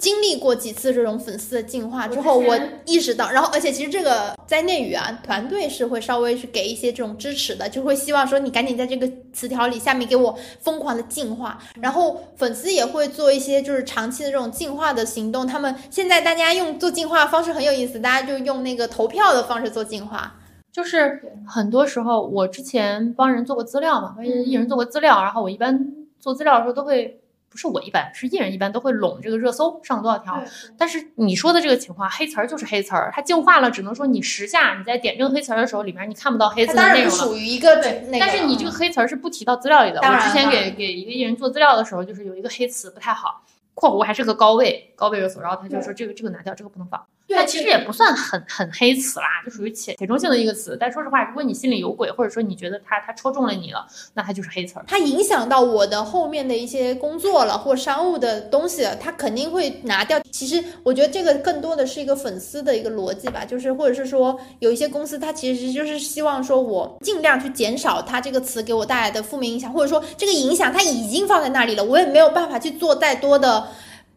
经历过几次这种粉丝的进化之后，我我意识到，然后而且其实这个在内娱啊，团队是会稍微去给一些这种支持的，就会希望说你赶紧在这个词条里下面给我疯狂的进化，然后粉丝也会做一些就是长期的这种进化的行动。他们现在大家用做进化的方式很有意思，大家就用那个投票的方式做进化。就是很多时候，我之前帮人做过资料嘛，帮艺人做过资料，然后我一般做资料的时候都会，不是我一般，是艺人一般都会拢这个热搜上多少条。但是你说的这个情况，黑词儿就是黑词儿，它净化了，只能说你时下你在点这个黑词儿的时候，里面你看不到黑它当然不词的内容了。属于一个对，那个，但是你这个黑词儿是不提到资料里的。我之前给给一个艺人做资料的时候，就是有一个黑词不太好，（括弧还是个高位高位热搜），然后他就说这个这个拿掉，这个不能放。但其实也不算很很黑词啦，就属于浅浅中性的一个词。但说实话，如果你心里有鬼，或者说你觉得他他戳中了你了，那他就是黑词儿。它影响到我的后面的一些工作了，或商务的东西了，它肯定会拿掉。其实我觉得这个更多的是一个粉丝的一个逻辑吧，就是或者是说有一些公司它其实就是希望说我尽量去减少它这个词给我带来的负面影响，或者说这个影响它已经放在那里了，我也没有办法去做再多的。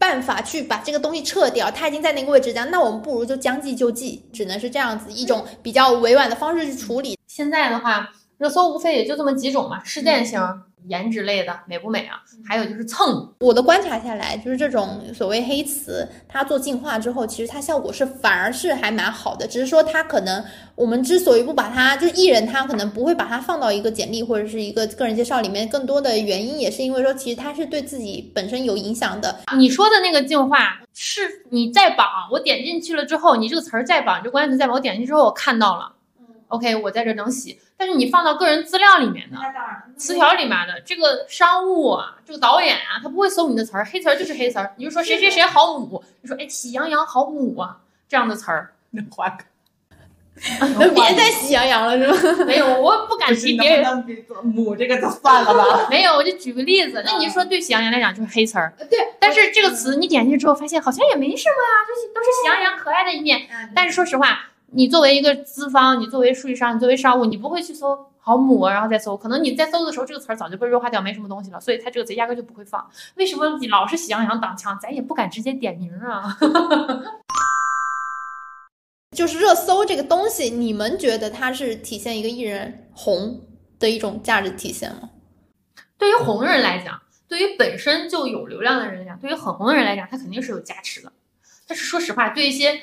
办法去把这个东西撤掉，它已经在那个位置讲，那我们不如就将计就计，只能是这样子一种比较委婉的方式去处理。现在的话，热搜无非也就这么几种嘛，事件型、颜值类的美不美啊，还有就是蹭。我的观察下来，就是这种所谓黑词，它做净化之后，其实它效果是反而是还蛮好的。只是说它可能我们之所以不把它，就是艺人他可能不会把它放到一个简历或者是一个个人介绍里面，更多的原因也是因为说，其实它是对自己本身有影响的。你说的那个净化是你在榜，我点进去了之后，你这个词儿在榜，这关键词在榜，我点进去之后我看到了，OK，我在这能洗。但是你放到个人资料里面的词条里面的这个商务啊，这个导演啊，他不会搜你的词儿，黑词儿就是黑词儿。你就说谁谁谁好母，你说哎喜羊羊好母啊这样的词儿，能换个？别再喜羊羊了是吗？没有，我不敢提别人。母这个就算了吧？没有，我就举个例子，那你说对喜羊羊来讲就是黑词儿，对。但是这个词你点进去之后，发现好像也没什么啊，就是都是喜羊羊可爱的一面。但是说实话，你作为一个资方，你作为数据商，你作为商务，你不会去搜好母，然后再搜，可能你在搜的时候，这个词儿早就被弱化掉，没什么东西了，所以它这个词压根就不会放。为什么你老是喜羊羊挡枪？咱也不敢直接点名啊。就是热搜这个东西，你们觉得它是体现一个艺人红的一种价值体现吗？对于红人来讲，对于本身就有流量的人来讲，对于很红的人来讲，他肯定是有加持的。但是说实话，对一些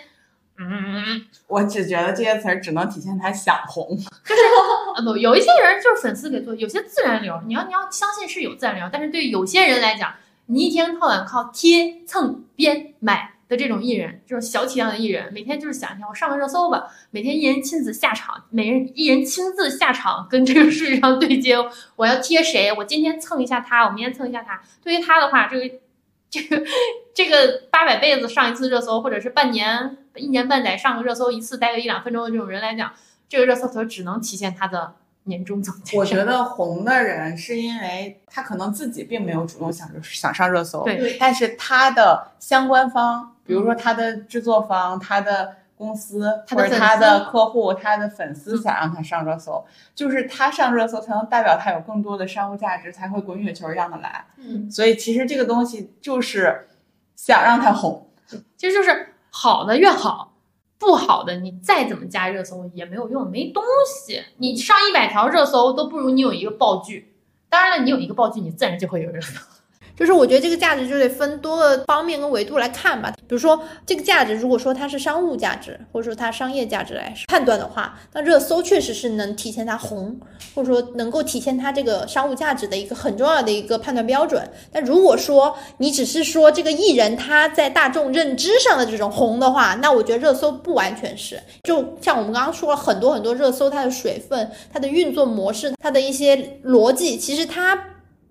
嗯我只觉得这些词儿只能体现他想红。啊不，有一些人就是粉丝给做，有些自然流，你要你要相信是有自然流，但是对于有些人来讲，你一天到晚靠贴蹭编买的这种艺人，这种小体量的艺人，每天就是想一想我上个热搜吧，每天一人亲自下场，每人一人亲自下场跟这个世界上对接，我要贴谁，我今天蹭一下他，我明天蹭一下他。对于他的话，这个这个这个八百辈子上一次热搜，或者是半年一年半载上个热搜一次，待个一两分钟的这种人来讲，这个热搜词只能体现他的年终总结。我觉得红的人是因为他可能自己并没有主动想想上热搜，对但是他的相关方，比如说他的制作方、他的公司他的或者他的客户、他的粉丝想让他上热搜，就是他上热搜才能代表他有更多的商务价值，才会滚雪球一样的来。嗯，所以其实这个东西就是想让他红。其实就是好的越好，不好的你再怎么加热搜也没有用，没东西。你上一百条热搜都不如你有一个爆剧。当然了，你有一个爆剧，你自然就会有热搜。就是我觉得这个价值就得分多个方面跟维度来看吧。比如说这个价值，如果说它是商务价值，或者说它商业价值来判断的话，那热搜确实是能体现它红，或者说能够体现它这个商务价值的一个很重要的一个判断标准。但如果说你只是说这个艺人他在大众认知上的这种红的话，那我觉得热搜不完全是。就像我们刚刚说了很多很多热搜，它的水分、它的运作模式、它的一些逻辑，其实它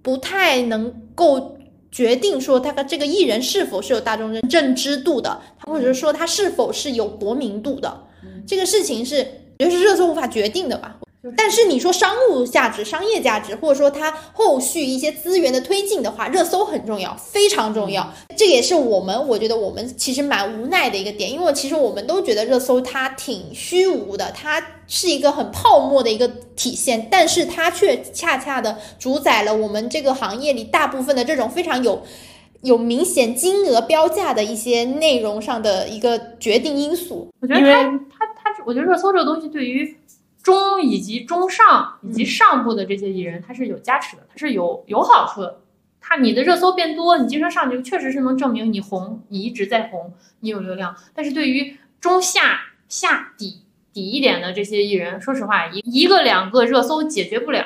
不太能够。决定说他这个艺人是否是有大众认认知度的，或者是说他是否是有国民度的，这个事情是我觉得是热搜无法决定的吧。但是你说商务价值、商业价值，或者说它后续一些资源的推进的话，热搜很重要，非常重要。这也是我们我觉得我们其实蛮无奈的一个点，因为其实我们都觉得热搜它挺虚无的，它是一个很泡沫的一个体现，但是它却恰恰的主宰了我们这个行业里大部分的这种非常有。有明显金额标价的一些内容上的一个决定因素。我觉得它它它，我觉得热搜这个东西对于中以及中上以及上部的这些艺人，他是有加持的，他是有有好处的。他你的热搜变多，你经常上去，确实是能证明你红，你一直在红，你有流量。但是对于中下下底底一点的这些艺人，说实话，一一个两个热搜解决不了。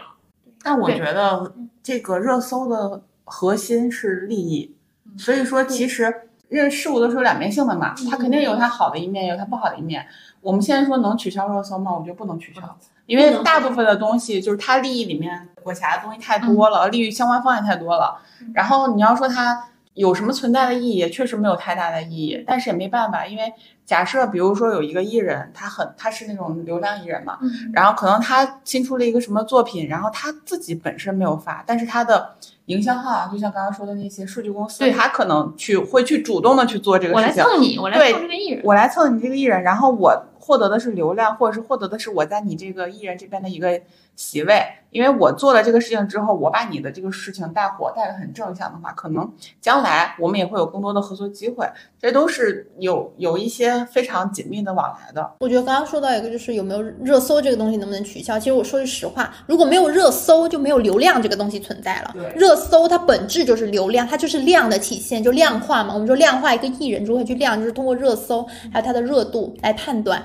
但我觉得这个热搜的核心是利益，嗯所以说其实这事物都是有两面性的嘛，它肯定有它好的一面，也有它不好的一面。我们现在说能取消热搜吗？我觉得不能取消，因为大部分的东西就是它利益里面裹挟的东西太多了，利益相关方也太多了。然后你要说它有什么存在的意义，确实没有太大的意义，但是也没办法，因为假设比如说有一个艺人，他很他是那种流量艺人嘛，嗯，然后可能他新出了一个什么作品，然后他自己本身没有发，但是他的营销号啊，就像刚刚说的那些数据公司，对他可能去会去主动的去做这个事情我来。蹭你，我来对蹭这个艺人。我来蹭你这个艺人，然后我获得的是流量，或者是获得的是我在你这个艺人这边的一个席位。因为我做了这个事情之后，我把你的这个事情带火，带的很正向的话，可能将来我们也会有更多的合作机会。这都是有有一些非常紧密的往来的。我觉得刚刚说到一个就是有没有热搜这个东西能不能取消？其实我说句实话，如果没有热搜，就没有流量这个东西存在了对。热搜它本质就是流量，它就是量的体现，就量化嘛。我们说量化一个艺人如何去量，就是通过热搜还有它的热度来判断。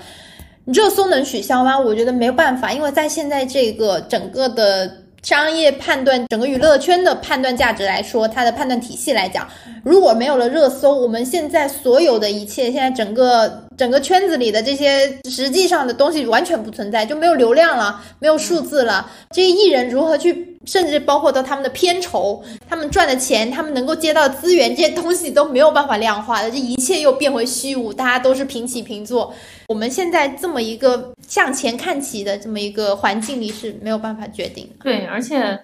热搜能取消吗？我觉得没有办法，因为在现在这个整个的商业判断、整个娱乐圈的判断价值来说，它的判断体系来讲，如果没有了热搜，我们现在所有的一切，现在整个整个圈子里的这些实际上的东西完全不存在，就没有流量了，没有数字了。这些艺人如何去，甚至包括到他们的片酬、他们赚的钱、他们能够接到资源，这些东西都没有办法量化的，这一切又变回虚无，大家都是平起平坐。我们现在这么一个向前看齐的这么一个环境里是没有办法决定的。对，而且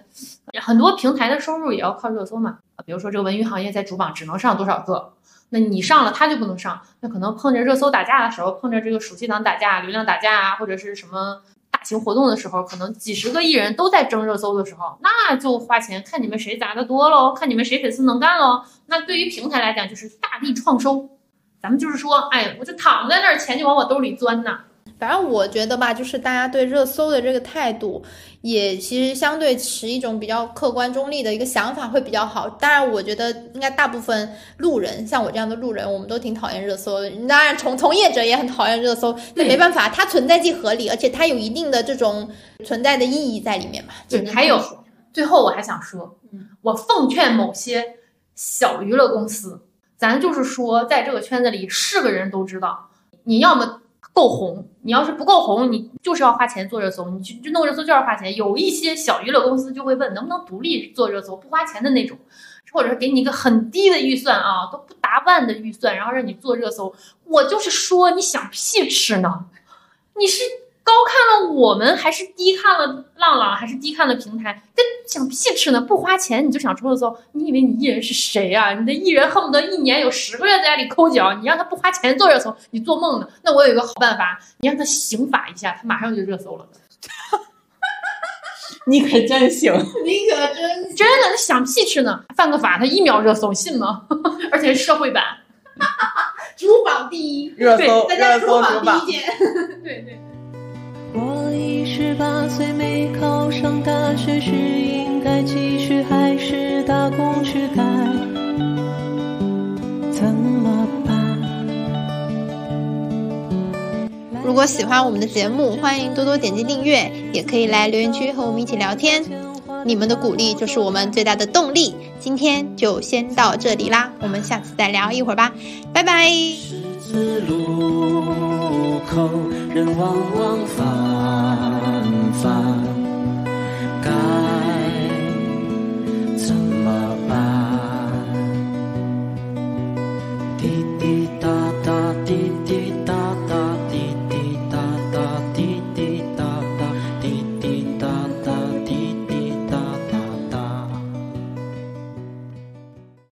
很多平台的收入也要靠热搜嘛。比如说这个文娱行业在主榜只能上多少个，那你上了他就不能上，那可能碰着热搜打架的时候，碰着这个暑期档打架、流量打架啊，或者是什么行活动的时候，可能几十个艺人都在争热搜的时候，那就花钱看你们谁砸的多喽，看你们谁粉丝能干喽。那对于平台来讲，就是大力创收。咱们就是说，哎，我就躺在那儿，钱就往我兜里钻呐。反正我觉得吧，就是大家对热搜的这个态度，也其实相对持一种比较客观中立的一个想法会比较好。当然，我觉得应该大部分路人，像我这样的路人，我们都挺讨厌热搜的。当然，从从业者也很讨厌热搜，那没办法，它存在即合理，而且它有一定的这种存在的意义在里面嘛。对，还有最后我还想说，我奉劝某些小娱乐公司，咱就是说，在这个圈子里是个人都知道，你要么够红，你要是不够红，你就是要花钱做热搜，你去就弄热搜就要花钱。有一些小娱乐公司就会问，能不能独立做热搜，不花钱的那种，或者是给你一个很低的预算啊，都不达万的预算，然后让你做热搜。我就是说，你想屁吃呢？你是高看了我们，还是低看了浪浪，还是低看了平台？这想屁吃呢？不花钱你就想冲热搜？你以为你艺人是谁啊？你的艺人恨不得一年有十个月在家里抠脚，你让他不花钱做热搜，你做梦呢？那我有一个好办法，你让他刑法一下，他马上就热搜了。你可真行，你可真真的，他想屁吃呢？犯个法，他一秒热搜，信吗？而且是社会版。主榜第一，热对搜大家主榜。件。对对。我已十八岁，没考上大学，是应该继续还是打工去改？怎么办？如果喜欢我们的节目，欢迎多多点击订阅，也可以来留言区和我们一起聊天。你们的鼓励就是我们最大的动力。今天就先到这里啦，我们下次再聊一会儿吧，拜拜。路口人往往反反该怎么办？滴滴答答滴滴答。